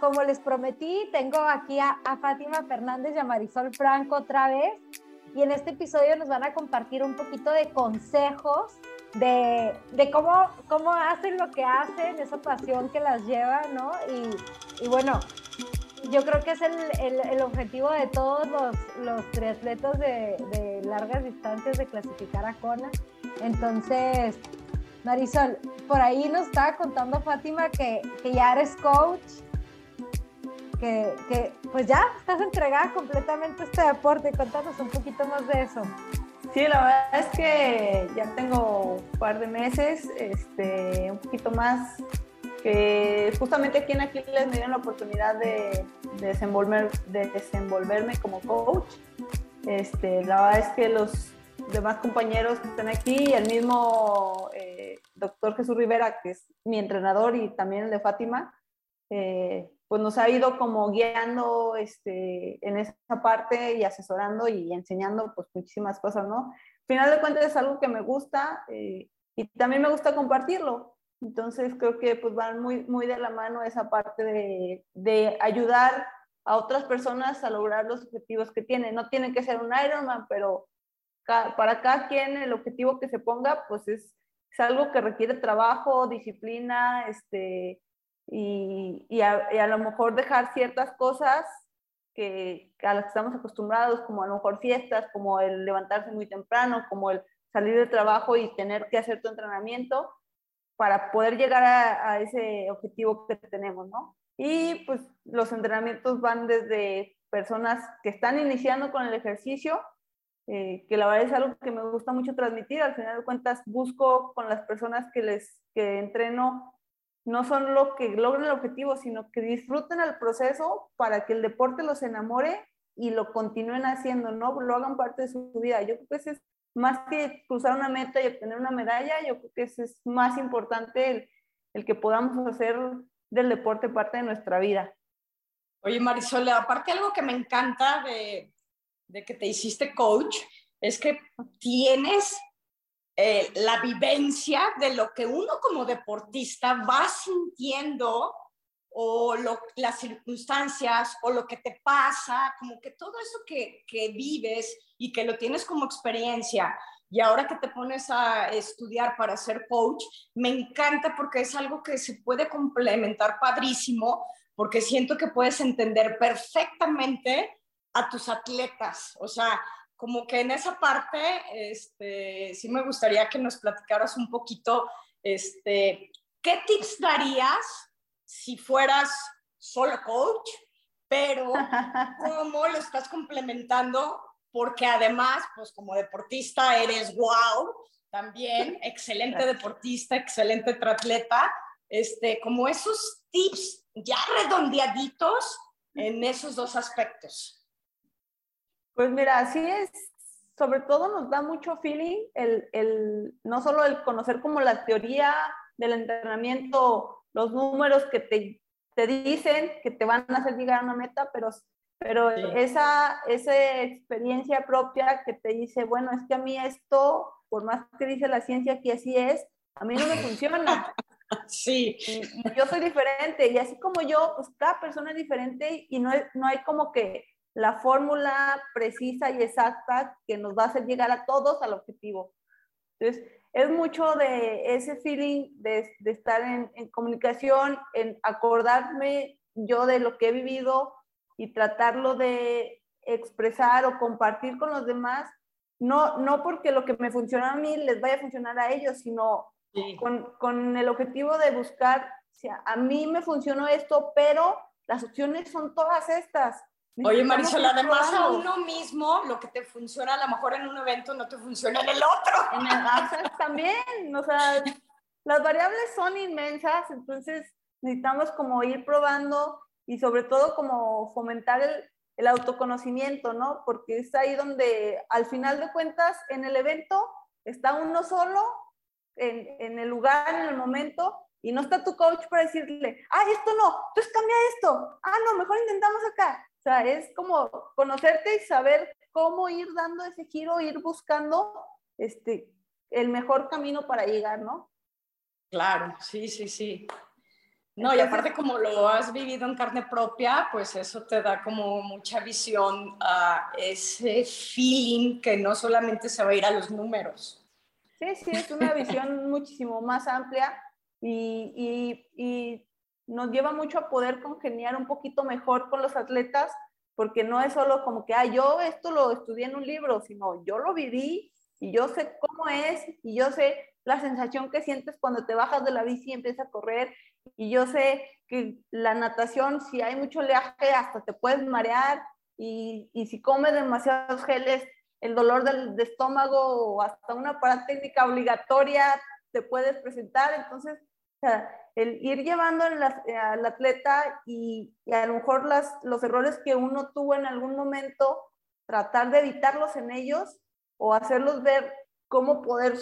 como les prometí, tengo aquí a, Fátima Fernández y a Marisol Franco otra vez. Y en este episodio nos van a compartir un poquito de consejos de, cómo, cómo hacen lo que hacen, esa pasión que las lleva, ¿no? Y, bueno, yo creo que es el, objetivo de todos los, los triatletas de, de, largas distancias de clasificar a Kona. Entonces, Marisol, por ahí nos estaba contando Fátima que, que ya eres coach que, pues ya estás entregada completamente a este deporte. Contanos un poquito más de eso. Sí, la verdad es que ya tengo un par de meses, este, un poquito más, que justamente aquí en Aquiles me dieron la oportunidad de, desenvolver, de desenvolverme como coach. Este, la verdad es que los demás compañeros que están aquí, el mismo eh, doctor Jesús Rivera, que es mi entrenador y también el de Fátima, eh, pues nos ha ido como guiando este, en esa parte y asesorando y enseñando pues muchísimas cosas, ¿no? Al final de cuentas es algo que me gusta eh, y también me gusta compartirlo. Entonces creo que pues van muy, muy de la mano esa parte de, de ayudar a otras personas a lograr los objetivos que tienen. No tiene que ser un Ironman, pero para cada quien el objetivo que se ponga pues es, es algo que requiere trabajo, disciplina, este, y, y, a, lo mejor dejar ciertas cosas que, a las que estamos acostumbrados, como a lo mejor fiestas, como el levantarse muy temprano, como el salir del trabajo y tener que hacer tu entrenamiento para poder llegar a, ese objetivo que tenemos, ¿no? Y pues los entrenamientos van desde personas que están iniciando con el ejercicio, eh, que la verdad es algo que me gusta mucho transmitir. Al final de cuentas, busco con las personas que les que entreno no son lo que logren el objetivo, sino que disfruten el proceso para que el deporte los enamore y lo continúen haciendo, ¿no? Lo hagan parte de su vida. Yo creo que es más que cruzar una meta y obtener una medalla, yo creo que es más importante el, el que podamos hacer del deporte parte de nuestra vida. Oye, Marisol, aparte algo que me encanta de, de que te hiciste coach es que tienes eh, la vivencia de lo que uno como deportista va sintiendo o las circunstancias o lo que te pasa, como que todo eso que, que vives y que lo tienes como experiencia y ahora que te pones a estudiar para ser coach, me encanta porque es algo que se puede complementar padrísimo, porque siento que puedes entender perfectamente a tus atletas. O sea, como que en esa parte, este, sí me gustaría que nos platicaras un poquito, este, ¿qué tips darías si fueras solo coach, pero cómo lo estás complementando? Porque además, pues como deportista eres wow, también excelente deportista, excelente triatleta, este, como esos tips ya redondeaditos en esos dos aspectos. Pues mira, así es, sobre todo nos da mucho feeling el, el, no solo el conocer como la teoría del entrenamiento, los números que te, te dicen que te van a hacer llegar a una meta, pero, pero esa, esa experiencia propia que te dice, bueno, es que a mí esto, por más que dice la ciencia que así es, a mí no me funciona. Sí. yo soy diferente y así como yo, pues cada persona es diferente y no, no hay como que la fórmula precisa y exacta que nos va a hacer llegar a todos al objetivo. Entonces, es mucho de ese feeling de, de estar en, en, comunicación, en acordarme yo de lo que he vivido y tratarlo de expresar o compartir con los demás, no, no porque lo que me funciona a mí les vaya a funcionar a ellos, sino con, con, el objetivo de buscar, si a, mí me funcionó esto, pero las opciones son todas estas. Oye, Marisol, además a uno mismo, lo que te funciona a lo mejor en un evento no te funciona en el otro. En el también, o sea, las variables son inmensas, entonces necesitamos como ir probando y sobre todo como fomentar el, el autoconocimiento, ¿no? Porque es ahí donde al final de cuentas en el evento está uno solo, en, en el lugar, en el momento, y no está tu coach para decirle, ah, esto no, entonces cambia esto, ah, no, mejor intentamos acá. Sea, es como conocerte y saber cómo ir dando ese giro, ir buscando este, el mejor camino para llegar, ¿no? Claro, sí, sí, sí. No, y aparte como lo has vivido en carne propia, pues eso te da como mucha visión a ese feeling que no solamente se va a ir a los números. Sí, sí, es una visión muchísimo más amplia y, y, y, nos lleva mucho a poder congeniar un poquito mejor con los atletas, porque no es solo como que, ah, yo esto lo estudié en un libro, sino yo lo viví y yo sé cómo es y yo sé la sensación que sientes cuando te bajas de la bici y empiezas a correr y yo sé que la natación, si hay mucho oleaje, hasta te puedes marear y, y si comes demasiados geles, el dolor del estómago o hasta una parada técnica obligatoria te puedes presentar. Entonces, o sea, el ir llevando al atleta y, y, a lo mejor los errores que uno tuvo en algún momento, tratar de evitarlos en ellos o hacerlos ver cómo poder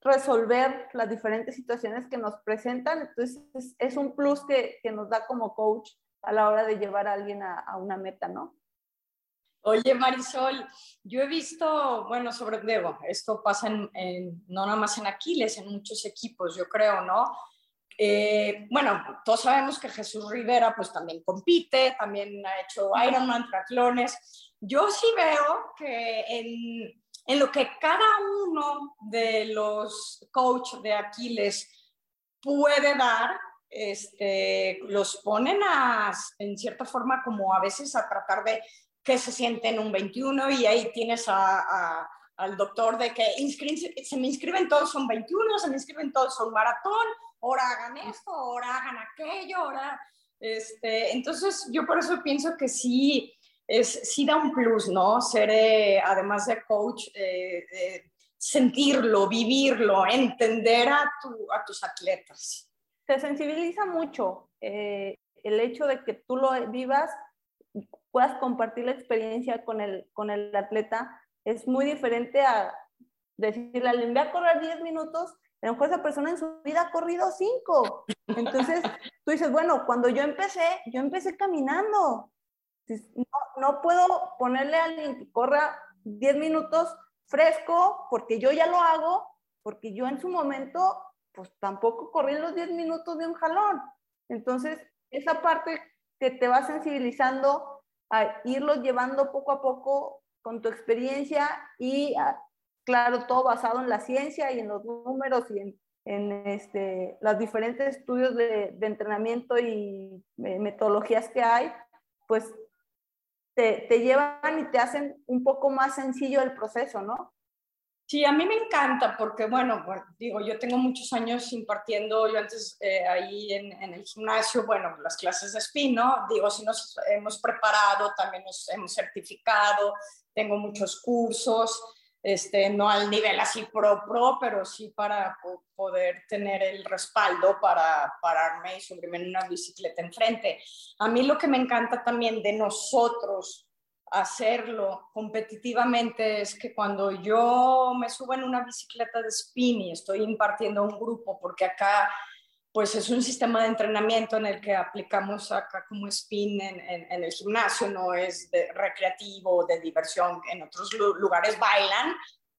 resolver las diferentes situaciones que nos presentan. Entonces, es, un plus que, que, nos da como coach a la hora de llevar a alguien a, una meta, ¿no? Oye, Marisol, yo he visto, bueno, sobre esto pasa en, no nada más en Aquiles, en muchos equipos, yo creo, ¿no? Eh, bueno, todos sabemos que Jesús Rivera pues también compite, también ha hecho Ironman, triatlones. Yo sí veo que en, en lo que cada uno de los coaches de Aquiles puede dar, este, los ponen a, en cierta forma como a veces a tratar de que se sienten un 21 y ahí tienes a, al doctor de que se me inscriben todos son 21, se me inscriben todos son maratón, ahora hagan esto, ahora hagan aquello, ahora... Este, entonces yo por eso pienso que sí, es, sí da un plus, ¿no? Ser, eh, además de coach, eh, eh, sentirlo, vivirlo, entender a, tu, a, tus atletas. Te sensibiliza mucho el hecho de que tú lo vivas, puedas compartir la experiencia con el, con el atleta, es muy diferente a decirle, le voy a correr 10 minutos, a lo mejor esa persona en su vida ha corrido 5. Entonces, tú dices, bueno, cuando yo empecé, yo empecé caminando. No, no puedo ponerle a alguien que corra 10 minutos fresco porque yo ya lo hago, porque yo en su momento, pues tampoco corrí los 10 minutos de un jalón. Entonces, esa parte que te va sensibilizando a irlos llevando poco a poco con tu experiencia y, ah, claro, todo basado en la ciencia y en los números y en, en este, los diferentes estudios de, entrenamiento y eh, metodologías que hay, pues te, te, llevan y te hacen un poco más sencillo el proceso, ¿no? Sí, a mí me encanta porque, bueno, digo, yo tengo muchos años impartiendo, yo antes eh, ahí en, el gimnasio, bueno, las clases de spin, ¿no? Digo, si nos hemos preparado, también nos hemos certificado, tengo muchos cursos, este, no al nivel así pro, pro, pero sí para poder tener el respaldo para pararme y subirme en una bicicleta enfrente. A mí lo que me encanta también de nosotros hacerlo competitivamente es que cuando yo me subo en una bicicleta de spin y estoy impartiendo un grupo, porque acá pues es un sistema de entrenamiento en el que aplicamos acá como spin en, en, el gimnasio, no es de recreativo, de diversión, en otros lugares bailan,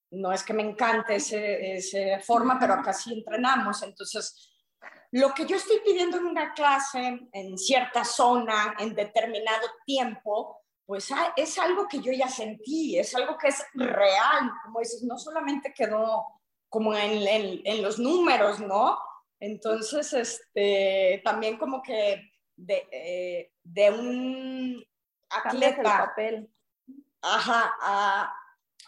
no es que me encante esa forma, pero acá sí entrenamos, entonces lo que yo estoy pidiendo en una clase, en cierta zona, en determinado tiempo, pues ah, es algo que yo ya sentí, es algo que es real, como dices, no solamente quedó como en, en, en los números, ¿no? Entonces, este, también como que de, eh, de un atleta, papel. ajá, a,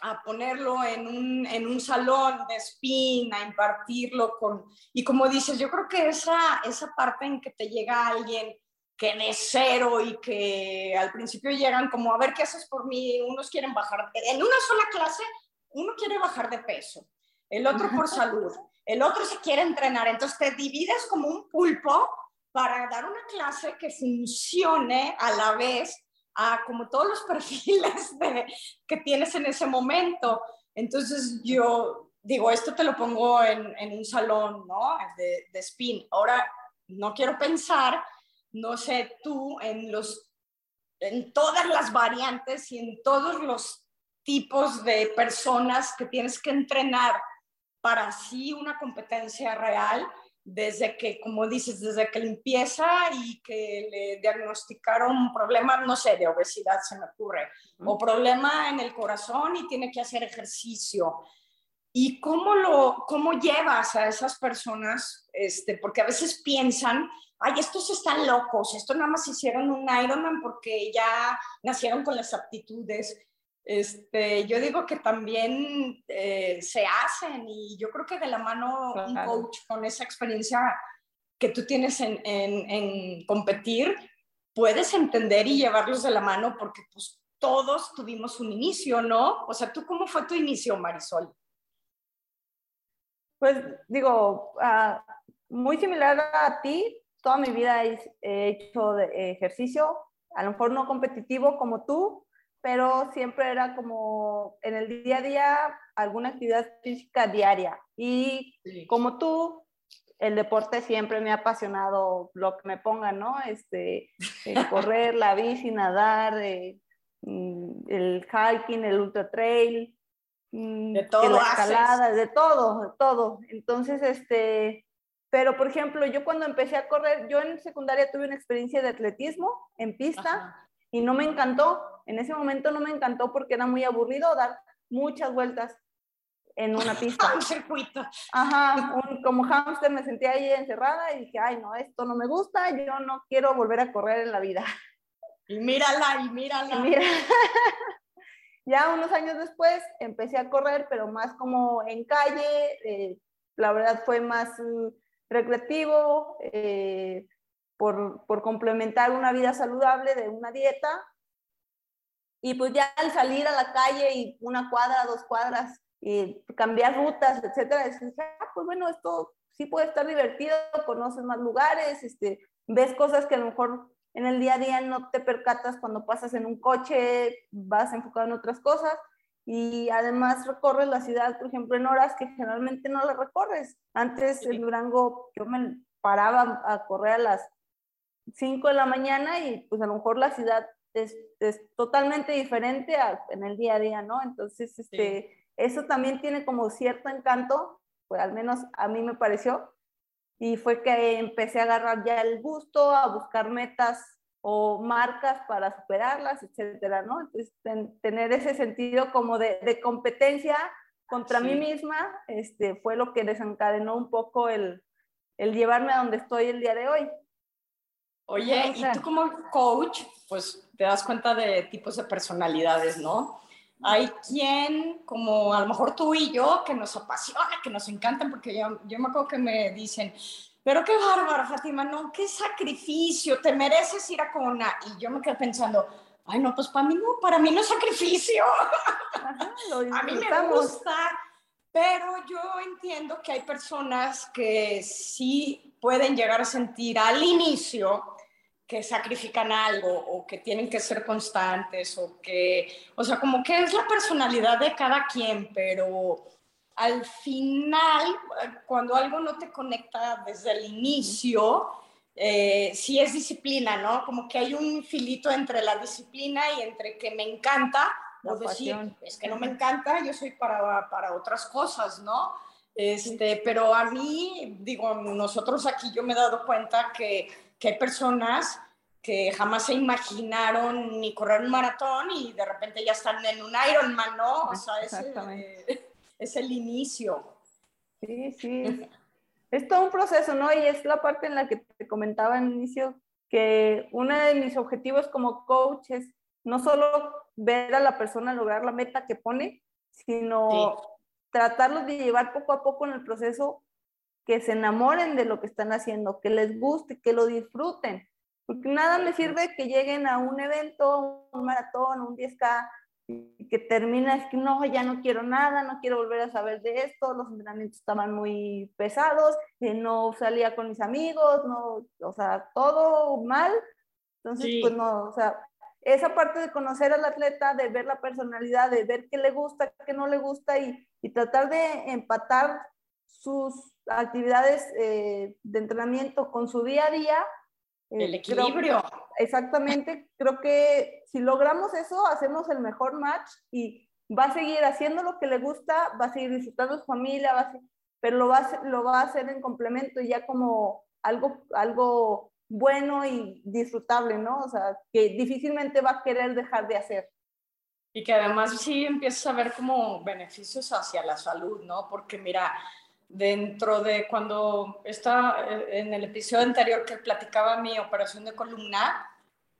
a ponerlo en un, en un, salón de spin, a impartirlo con... Y como dices, yo creo que esa, esa parte en que te llega alguien que de cero y que al principio llegan como, a ver, ¿qué haces por mí? Unos quieren bajar, en una sola clase, uno quiere bajar de peso, el otro por salud, el otro se quiere entrenar, entonces te divides como un pulpo para dar una clase que funcione a la vez a como todos los perfiles que tienes en ese momento. Entonces yo digo, esto te lo pongo en, en un salón, ¿no? De, de, spin. Ahora, no quiero pensar, no sé, tú en los, en todas las variantes y en todos los tipos de personas que tienes que entrenar para así una competencia real desde que, como dices, desde que empieza y que le diagnosticaron un problema, no sé, de obesidad se me ocurre, o problema en el corazón y tiene que hacer ejercicio. ¿Y cómo, lo, cómo llevas a esas personas? Este, porque a veces piensan, ay, estos están locos, estos nada más hicieron un Ironman porque ya nacieron con las aptitudes. Este, yo digo que también eh, se hacen y yo creo que de la mano un coach con esa experiencia que tú tienes en, en, competir, puedes entender y llevarlos de la mano porque pues todos tuvimos un inicio, ¿no? O sea, ¿tú cómo fue tu inicio, Marisol? Pues digo, uh, muy similar a ti, toda mi vida he hecho de ejercicio, a lo mejor no competitivo como tú, pero siempre era como en el día a día alguna actividad física diaria. Y como tú, el deporte siempre me ha apasionado lo que me pongan, ¿no? Este, correr, la bici, nadar, eh, mm, el hiking, el ultra trail, mm, de todo la escalada, de todo, de todo. Entonces, este, pero por ejemplo, yo cuando empecé a correr, yo en secundaria tuve una experiencia de atletismo en pista y no me encantó. En ese momento no me encantó porque era muy aburrido dar muchas vueltas en una pista. un circuito. Ajá, como hámster me sentía ahí encerrada y dije, ay, no, esto no me gusta, yo no quiero volver a correr en la vida. Y mírala, y mírala. ya unos años después empecé a correr, pero más como en calle, eh, la verdad fue más mm, recreativo, eh, por, por complementar una vida saludable de una dieta. Y pues ya al salir a la calle y una cuadra, dos cuadras, y cambiar rutas, etcétera, ah, pues bueno, esto sí puede estar divertido, conoces más lugares, este, ves cosas que a lo mejor en el día a día no te percatas cuando pasas en un coche, vas enfocado en otras cosas y además recorres la ciudad, por ejemplo, en horas que generalmente no la recorres. Antes en Durango yo me paraba a correr a las 5 de la mañana y pues a lo mejor la ciudad es, es totalmente diferente en el día a día, ¿no? Entonces, este, eso también tiene como cierto encanto, pues al menos a mí me pareció, y fue que empecé a agarrar ya el gusto, a buscar metas o marcas para superarlas, etcétera, ¿no? Entonces, tener ese sentido como de, de competencia contra mí misma, este, fue lo que desencadenó un poco el, el llevarme a donde estoy el día de hoy. Oye, y tú como coach, pues te das cuenta de tipos de personalidades, ¿no? Hay quien, como a lo mejor tú y yo, que nos apasiona, que nos encantan, porque yo, yo me acuerdo que me dicen, pero qué bárbara, Fátima, no, qué sacrificio, te mereces ir a Cona. Y yo me quedé pensando, ay, no, pues para mí no, para mí no es sacrificio. a mí me gusta, pero yo entiendo que hay personas que sí pueden llegar a sentir al inicio que sacrifican algo o que tienen que ser constantes o que, o sea, como que es la personalidad de cada quien, pero al final, cuando algo no te conecta desde el inicio, eh, sí es disciplina, ¿no? Como que hay un filito entre la disciplina y entre que me encanta, o decir, es que no me encanta, yo soy para, para otras cosas, ¿no? Este, pero a mí, digo, nosotros aquí yo me he dado cuenta que que hay personas que jamás se imaginaron ni correr un maratón y de repente ya están en un Ironman, ¿no? O sea, es el, es el inicio. Sí, sí. Es todo un proceso, ¿no? Y es la parte en la que te comentaba al inicio que uno de mis objetivos como coach es no solo ver a la persona lograr la meta que pone, sino tratarlos de llevar poco a poco en el proceso que se enamoren de lo que están haciendo, que les guste, que lo disfruten. Porque nada me sirve que lleguen a un evento, un maratón, un 10K, y que termina, es que no, ya no quiero nada, no quiero volver a saber de esto, los entrenamientos estaban muy pesados, eh, no salía con mis amigos, no, o sea, todo mal. Entonces, pues no, o sea, esa parte de conocer al atleta, de ver la personalidad, de ver qué le gusta, qué no le gusta y, y tratar de empatar sus actividades eh, de entrenamiento con su día a día, el equilibrio. exactamente. Creo que si logramos eso, hacemos el mejor match y va a seguir haciendo lo que le gusta, va a seguir disfrutando su familia, va pero lo va, a, lo va a hacer en complemento ya como algo, algo bueno y disfrutable, ¿no? O sea, que difícilmente va a querer dejar de hacer. Y que además sí empiezas a ver como beneficios hacia la salud, ¿no? Porque mira, dentro de cuando está eh, en el episodio anterior que platicaba mi operación de columna,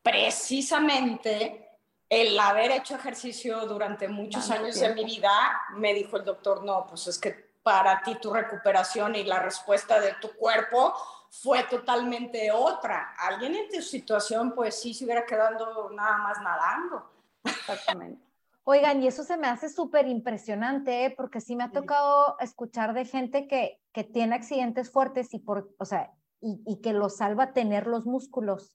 precisamente el haber hecho ejercicio durante muchos años de mi vida, me dijo el doctor, no, pues es que para ti tu recuperación y la respuesta de tu cuerpo fue totalmente otra. Alguien en tu situación, pues sí se hubiera quedado nada más nadando. Exactamente. Oigan, y eso se me hace súper impresionante, ¿eh? porque sí me ha tocado escuchar de gente que, que tiene accidentes fuertes y, por, o sea, y, y que lo salva tener los músculos.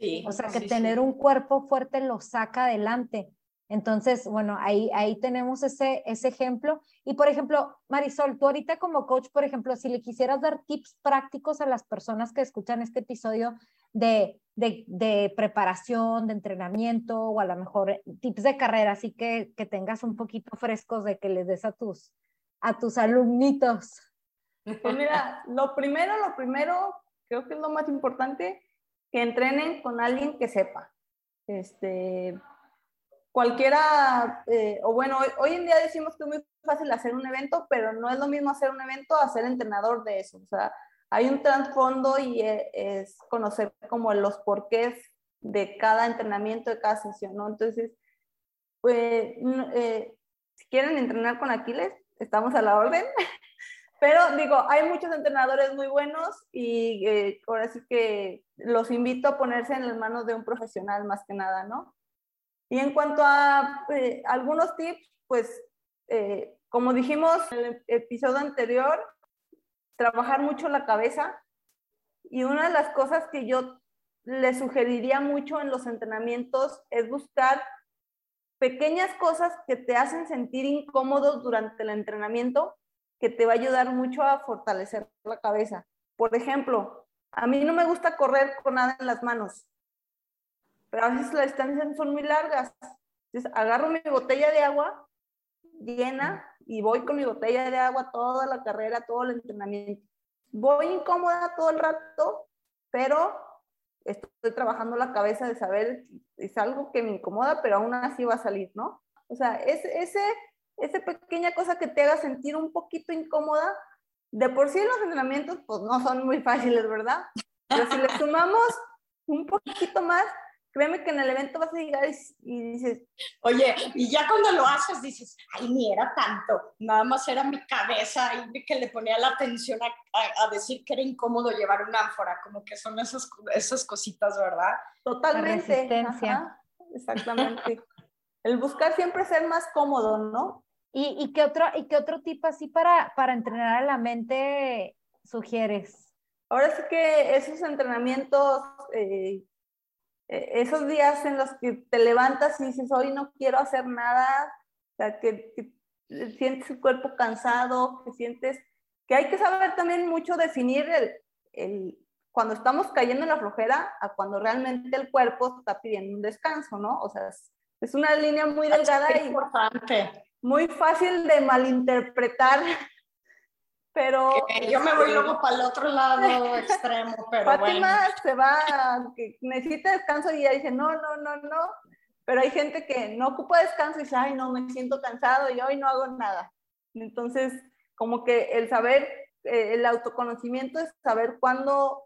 Sí, o sea, que tener un cuerpo fuerte lo saca adelante. Entonces, bueno, ahí, ahí tenemos ese, ese ejemplo. Y por ejemplo, Marisol, tú ahorita como coach, por ejemplo, si le quisieras dar tips prácticos a las personas que escuchan este episodio de, de, preparación, de entrenamiento o a lo mejor tips de carrera, así que, que tengas un poquito frescos de que les des a tus, a tus alumnitos. Pues mira, lo primero, lo primero, creo que es lo más importante, que entrenen con alguien que sepa. Este, cualquiera, eh, o bueno, hoy, en día decimos que es muy fácil hacer un evento, pero no es lo mismo hacer un evento a ser entrenador de eso. O sea, hay un trasfondo y e, es, conocer como los porqués de cada entrenamiento, de cada sesión, ¿no? Entonces, pues, eh, si quieren entrenar con Aquiles, estamos a la orden. Pero digo, hay muchos entrenadores muy buenos y eh, ahora sí que los invito a ponerse en las manos de un profesional más que nada, ¿no? Y en cuanto a eh, algunos tips, pues eh, como dijimos en el episodio anterior, trabajar mucho la cabeza. Y una de las cosas que yo le sugeriría mucho en los entrenamientos es buscar pequeñas cosas que te hacen sentir incómodos durante el entrenamiento, que te va a ayudar mucho a fortalecer la cabeza. Por ejemplo, a mí no me gusta correr con nada en las manos pero a veces las distancias son muy largas. Entonces agarro mi botella de agua llena y voy con mi botella de agua toda la carrera, todo el entrenamiento. Voy incómoda todo el rato, pero estoy trabajando la cabeza de saber, es algo que me incomoda, pero aún así va a salir, ¿no? O sea, es, ese, esa pequeña cosa que te haga sentir un poquito incómoda, de por sí los entrenamientos pues no son muy fáciles, ¿verdad? Pero si le sumamos un poquito más, créeme que en el evento vas a llegar y, dices... Oye, y ya cuando lo haces dices, ay, ni era tanto, nada más era mi cabeza y que le ponía la atención a, decir que era incómodo llevar una ánfora, como que son esas, esas cositas, ¿verdad? Totalmente. exactamente. el buscar siempre ser más cómodo, ¿no? ¿Y, y, qué, otro, ¿Y qué otro tipo así para, para entrenar a la mente sugieres? Ahora sí que esos entrenamientos eh, esos días en los que te levantas y dices, hoy no quiero hacer nada, o sea, que, sientes el cuerpo cansado, que sientes que hay que saber también mucho definir el, el, cuando estamos cayendo en la flojera a cuando realmente el cuerpo está pidiendo un descanso, ¿no? O sea, es, es una línea muy delgada y muy fácil de malinterpretar pero yo me voy luego para el otro lado extremo, pero Fátima se va, necesita descanso y ella dice, no, no, no, no, pero hay gente que no ocupa descanso y dice, ay, no, me siento cansado y hoy no hago nada. Entonces, como que el saber, eh, el autoconocimiento es saber cuándo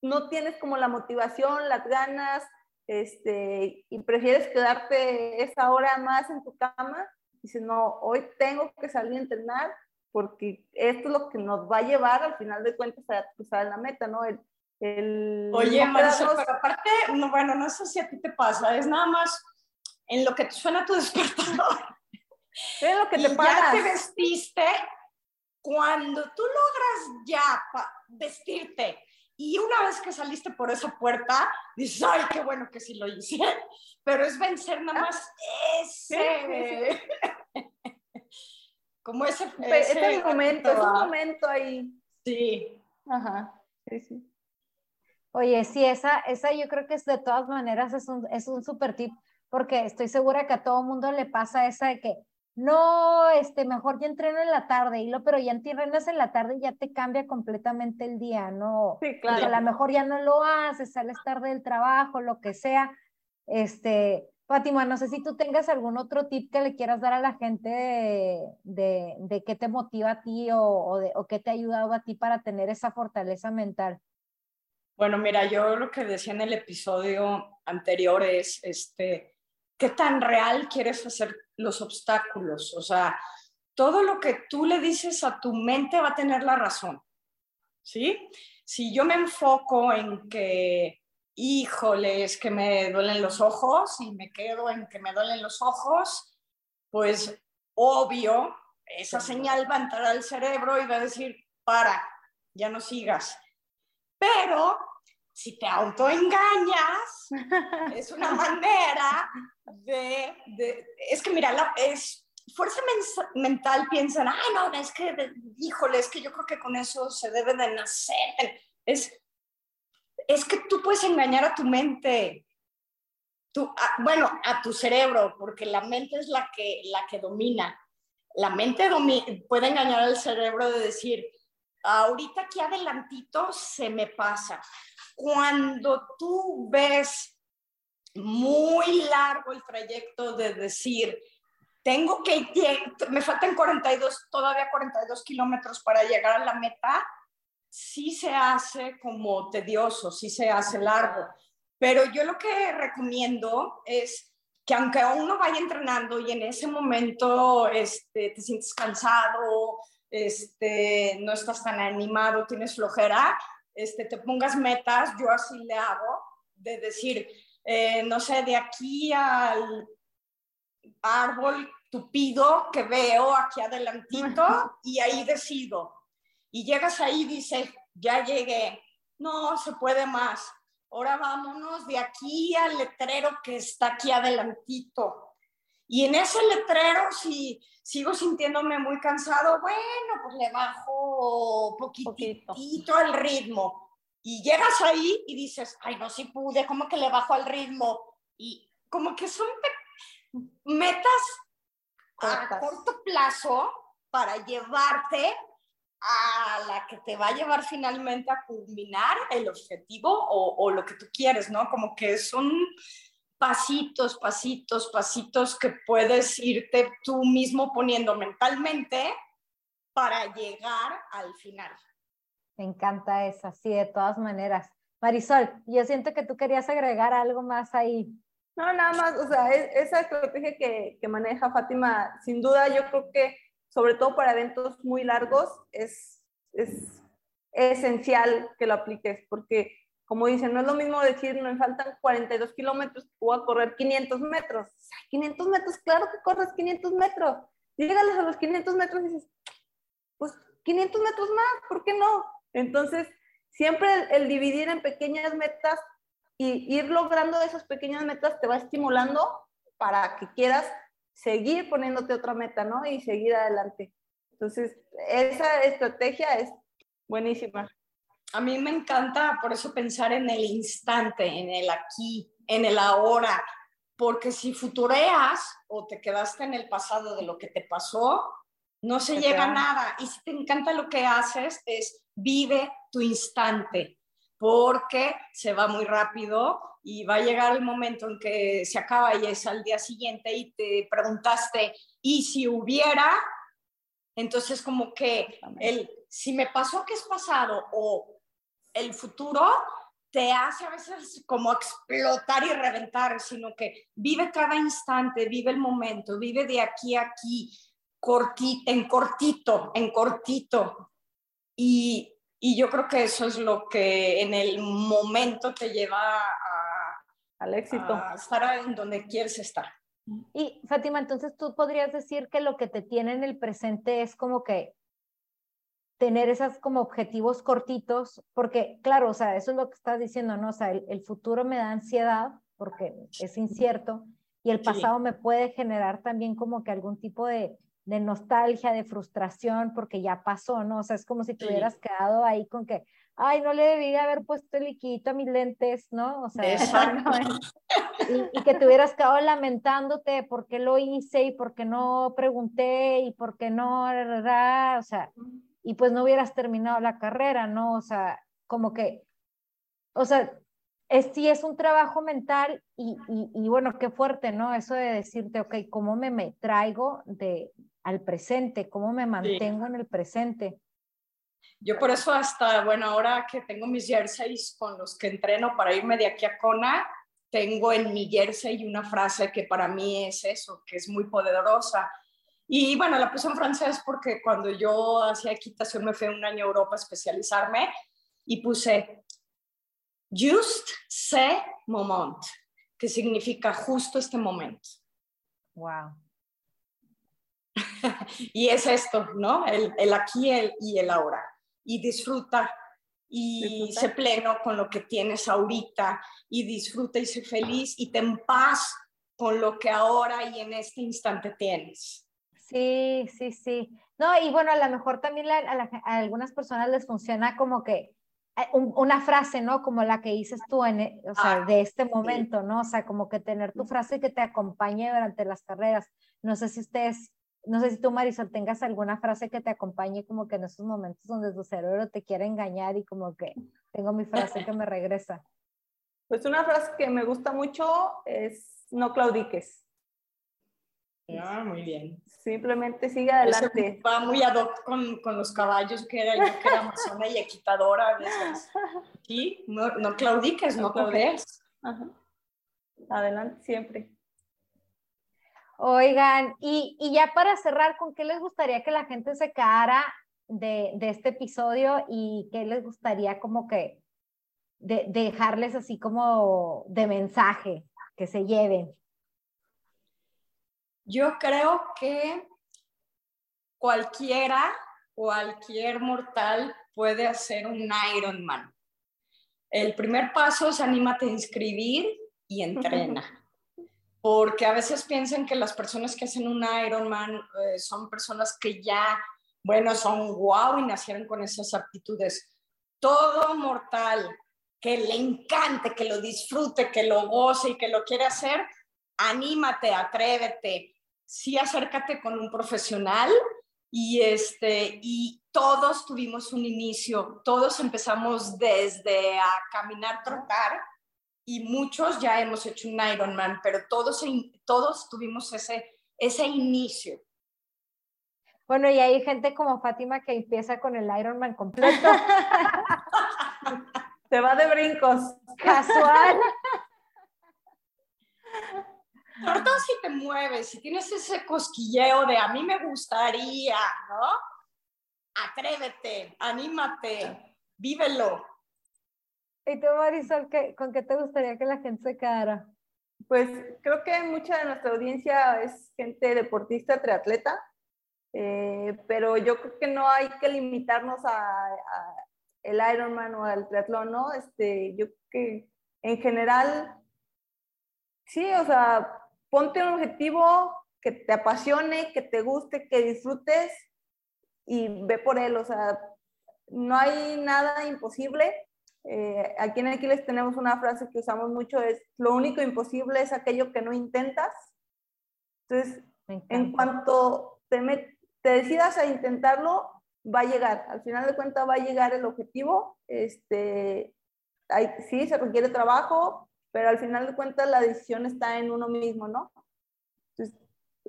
no tienes como la motivación, las ganas, este, y prefieres quedarte esa hora más en tu cama, dices, no, hoy tengo que salir a entrenar porque esto es lo que nos va a llevar al final de cuentas a cruzar la meta, ¿no? El, el Oye, Marisol, pero aparte, no, bueno, no sé si a ti te pasa, es nada más en lo que te suena tu despertador. Es lo que te y paras. Ya te vestiste, cuando tú logras ya vestirte y una vez que saliste por esa puerta, dices, ay, qué bueno que sí lo hice, pero es vencer nada más ese... Como ese... ese, ese momento, es un momento ahí. Sí. Ajá, sí, sí. Oye, sí, esa, esa yo creo que es de todas maneras es un, es un super tip, porque estoy segura que a todo mundo le pasa esa de que, no, este, mejor ya entreno en la tarde, y lo, pero ya entrenas en la tarde y ya te cambia completamente el día, ¿no? Sí, claro. a lo mejor ya no lo haces, sales tarde del trabajo, lo que sea. Este, Fátima, no sé si tú tengas algún otro tip que le quieras dar a la gente de, de, de qué te motiva a ti o, o, de, o qué te ha ayudado a ti para tener esa fortaleza mental. Bueno, mira, yo lo que decía en el episodio anterior es, este, ¿qué tan real quieres hacer los obstáculos? O sea, todo lo que tú le dices a tu mente va a tener la razón, ¿sí? Si yo me enfoco en que, híjole, es que me duelen los ojos y me quedo en que me duelen los ojos, pues obvio, esa señal va a entrar al cerebro y va a decir, para, ya no sigas. Pero si te autoengañas, es una manera de, de, es que mira, la, es fuerza men mental, piensan, ay no, es que, de, híjole, es que yo creo que con eso se debe de nacer. Es, es que tú puedes engañar a tu mente, tú, a, bueno, a tu cerebro, porque la mente es la que, la que domina. La mente puede engañar al cerebro de decir, ahorita aquí adelantito se me pasa. Cuando tú ves muy largo el trayecto de decir, tengo que, me faltan 42, todavía 42 kilómetros para llegar a la meta, sí se hace como tedioso, sí se hace largo. Pero yo lo que recomiendo es que aunque uno vaya entrenando y en ese momento este, te sientes cansado, este, no estás tan animado, tienes flojera, este, te pongas metas, yo así le hago, de decir, eh, no sé, de aquí al árbol tupido que veo aquí adelantito y ahí decido. Y llegas ahí y dices, ya llegué, no se puede más, ahora vámonos de aquí al letrero que está aquí adelantito. Y en ese letrero, si sigo sintiéndome muy cansado, bueno, pues le bajo poquitito Poquito. el ritmo. Y llegas ahí y dices, ay, no, si pude, ¿cómo que le bajo al ritmo? Y como que son metas Cortas. a corto plazo para llevarte a la que te va a llevar finalmente a culminar el objetivo o, o lo que tú quieres, ¿no? Como que son pasitos, pasitos, pasitos que puedes irte tú mismo poniendo mentalmente para llegar al final. Me encanta eso, sí, de todas maneras. Marisol, yo siento que tú querías agregar algo más ahí. No, nada más, o sea, esa estrategia que, que maneja Fátima, sin duda yo creo que sobre todo para eventos muy largos es, es esencial que lo apliques, porque como dicen, no es lo mismo decir, me faltan 42 kilómetros, voy a correr 500 metros. O sea, 500 metros, claro que corres 500 metros. Llegales a los 500 metros y dices, pues 500 metros más, ¿por qué no? Entonces, siempre el, el dividir en pequeñas metas y ir logrando esas pequeñas metas te va estimulando para que quieras seguir poniéndote otra meta, ¿no? Y seguir adelante. Entonces, esa estrategia es buenísima. A mí me encanta por eso pensar en el instante, en el aquí, en el ahora, porque si futureas o te quedaste en el pasado de lo que te pasó, no se llega a nada. Y si te encanta lo que haces, es vive tu instante, porque se va muy rápido y va a llegar el momento en que se acaba y es al día siguiente y te preguntaste, ¿y si hubiera? Entonces como que el si me pasó que es pasado o el futuro, te hace a veces como explotar y reventar, sino que vive cada instante, vive el momento, vive de aquí a aquí, cortito, en cortito, en cortito. Y, y yo creo que eso es lo que en el momento te lleva a, al éxito, a estar en donde quieres estar. Y Fátima, entonces tú podrías decir que lo que te tiene en el presente es como que tener esas como objetivos cortitos, porque claro, o sea, eso es lo que estás diciendo, ¿no? O sea, el, futuro me da ansiedad porque es incierto y el pasado me puede generar también como que algún tipo de, de, nostalgia, de frustración porque ya pasó, ¿no? O sea, es como si te hubieras quedado ahí con que, ay, no le debía haber puesto el liquidito a mis lentes, ¿no? O sea, y, y, que te hubieras quedado lamentándote por qué lo hice y por qué no pregunté y por qué no, o sea, y pues no hubieras terminado la carrera, ¿no? O sea, como que, o sea, es, sí es un trabajo mental y, y, bueno, qué fuerte, ¿no? Eso de decirte, ok, ¿cómo me, me traigo de, al presente? ¿Cómo me mantengo en el presente? Yo por eso hasta, bueno, ahora que tengo mis jerseys con los que entreno para irme de aquí a Kona, tengo en mi jersey una frase que para mí es eso, que es muy poderosa y bueno, la puse en francés porque cuando yo hacía equitación me fui un año a Europa a especializarme y puse Just ce moment, que significa justo este momento. Wow. y es esto, ¿no? El, el aquí el, y el ahora. Y disfruta y sé pleno con lo que tienes ahorita y disfruta y sé feliz y ten paz con lo que ahora y en este instante tienes. Sí, sí, sí. No, y bueno, a lo mejor también a, algunas personas les funciona como que eh, una frase, ¿no? Como la que dices tú, en, e, o sea, ah, de este momento, ¿no? O sea, como que tener tu frase que te acompañe durante las carreras. No sé si ustedes, no sé si tú, Marisol, tengas alguna frase que te acompañe como que en esos momentos donde tu cerebro te quiere engañar y como que tengo mi frase que me regresa. Pues una frase que me gusta mucho es no claudiques. Ah, muy bien. Simplemente sigue adelante. va muy ad hoc con, con, los caballos, que era yo que era amazona y equitadora a veces. Sí, no, no claudiques, no, no Adelante siempre. Oigan, y, y, ya para cerrar, ¿con qué les gustaría que la gente se quedara de, de este episodio y qué les gustaría como que de, dejarles así como de mensaje que se lleven? Yo creo que cualquiera, cualquier mortal puede hacer un Ironman. El primer paso es anímate a inscribir y entrena. Porque a veces piensan que las personas que hacen un Ironman eh, son personas que ya, bueno, son guau y nacieron con esas aptitudes. Todo mortal que le encante, que lo disfrute, que lo goce y que lo quiere hacer, anímate, atrévete, sí acércate con un profesional y, este, y todos tuvimos un inicio, todos empezamos desde a caminar, trotar y muchos ya hemos hecho un Ironman, pero todos, todos tuvimos ese, ese inicio. Bueno, y hay gente como Fátima que empieza con el Ironman completo. Se va de brincos. Casual. sobre todo si te mueves, si tienes ese cosquilleo de a mí me gustaría, ¿no? Atrévete, anímate, vívelo. ¿Y tú, Marisol, con qué te gustaría que la gente se quedara? Pues creo que mucha de nuestra audiencia es gente deportista, triatleta, eh, pero yo creo que no hay que limitarnos a, a, el Ironman o al triatlón, ¿no? Este, yo creo que en general, sí, o sea, ponte un objetivo que te apasione, que te guste, que disfrutes y ve por él. O sea, no hay nada imposible. Eh, aquí en Aquiles tenemos una frase que usamos mucho, es lo único imposible es aquello que no intentas. Entonces, en cuanto te, te decidas a intentarlo, va a llegar. Al final de cuentas va a llegar el objetivo. Este, hay, sí, se requiere trabajo, pero al final de cuentas la decisión está en uno mismo, ¿no? Entonces,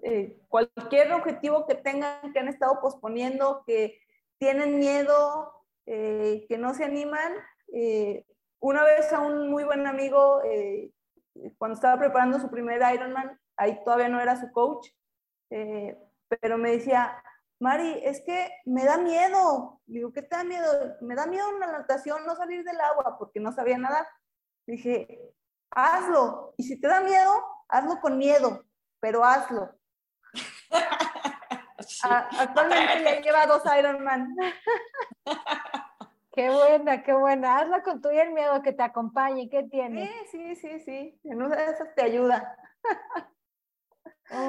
eh, cualquier objetivo que tengan, que han estado posponiendo, que tienen miedo, eh, que no se animan, eh, una vez a un muy buen amigo, eh, cuando estaba preparando su primer Ironman, ahí todavía no era su coach, eh, pero me decía, Mari, es que me da miedo. Digo, ¿qué te da miedo? Me da miedo en la natación no salir del agua porque no sabía nadar. Dije, hazlo. Y si te da miedo, hazlo con miedo, pero hazlo. actualmente ya lleva dos Ironman. Qué buena, qué buena. Hazlo con tu y el miedo que te acompañe. ¿Qué tiene? Sí, sí, sí, sí. En una de esas te ayuda.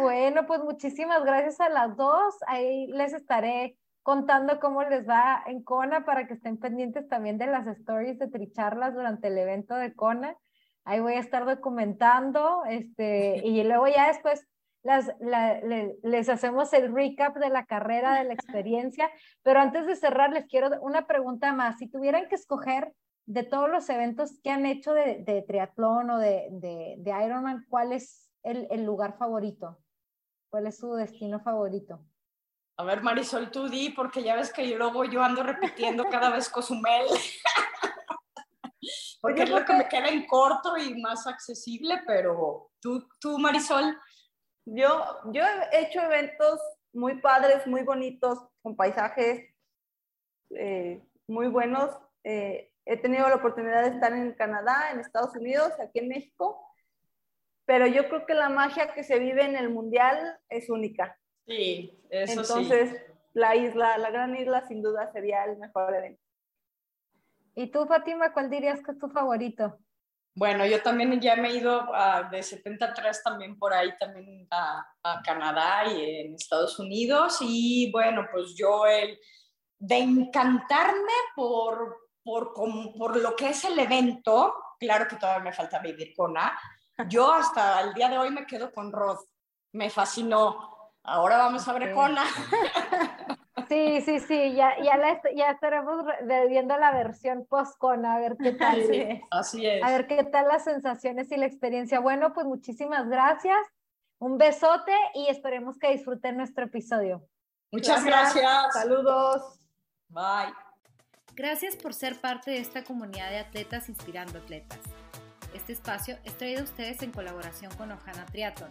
Bueno, pues muchísimas gracias a las dos. Ahí les estaré contando cómo les va en Kona para que estén pendientes también de las stories de Tricharlas durante el evento de Kona. Ahí voy a estar documentando, este, y luego ya después las, les hacemos el recap de la carrera, de la experiencia. Pero antes de cerrar, les quiero una pregunta más. Si tuvieran que escoger de todos los eventos que han hecho de, de triatlón o de, de, de Ironman, ¿cuál es el, lugar favorito? ¿Cuál es su destino favorito? A ver, Marisol, tú di, porque ya ves que yo luego yo ando repitiendo cada vez Cozumel. porque es lo que me queda en corto y más accesible, pero tú, tú Marisol. Yo, yo he hecho eventos muy padres, muy bonitos, con paisajes eh, muy buenos. Eh, he tenido la oportunidad de estar en Canadá, en Estados Unidos, aquí en México pero yo creo que la magia que se vive en el mundial es única. Sí, eso Entonces, la isla, la gran isla, sin duda sería el mejor evento. ¿Y tú, Fátima, cuál dirías que es tu favorito? Bueno, yo también ya me he ido de 73 también por ahí, también a, Canadá y en Estados Unidos. Y bueno, pues yo el de encantarme por, por, por lo que es el evento, claro que todavía me falta vivir con A, yo hasta el día de hoy me quedo con Rod. Me fascinó. Ahora vamos a ver Kona. Sí, sí, sí, ya, ya, ya estaremos viendo la versión post-Kona, a ver qué tal. así es. A ver qué tal las sensaciones y la experiencia. Bueno, pues muchísimas gracias. Un besote y esperemos que disfruten nuestro episodio. Muchas gracias. Saludos. Bye. Gracias por ser parte de esta comunidad de atletas inspirando atletas. Este espacio es traído a ustedes en colaboración con Ojana Triathlon,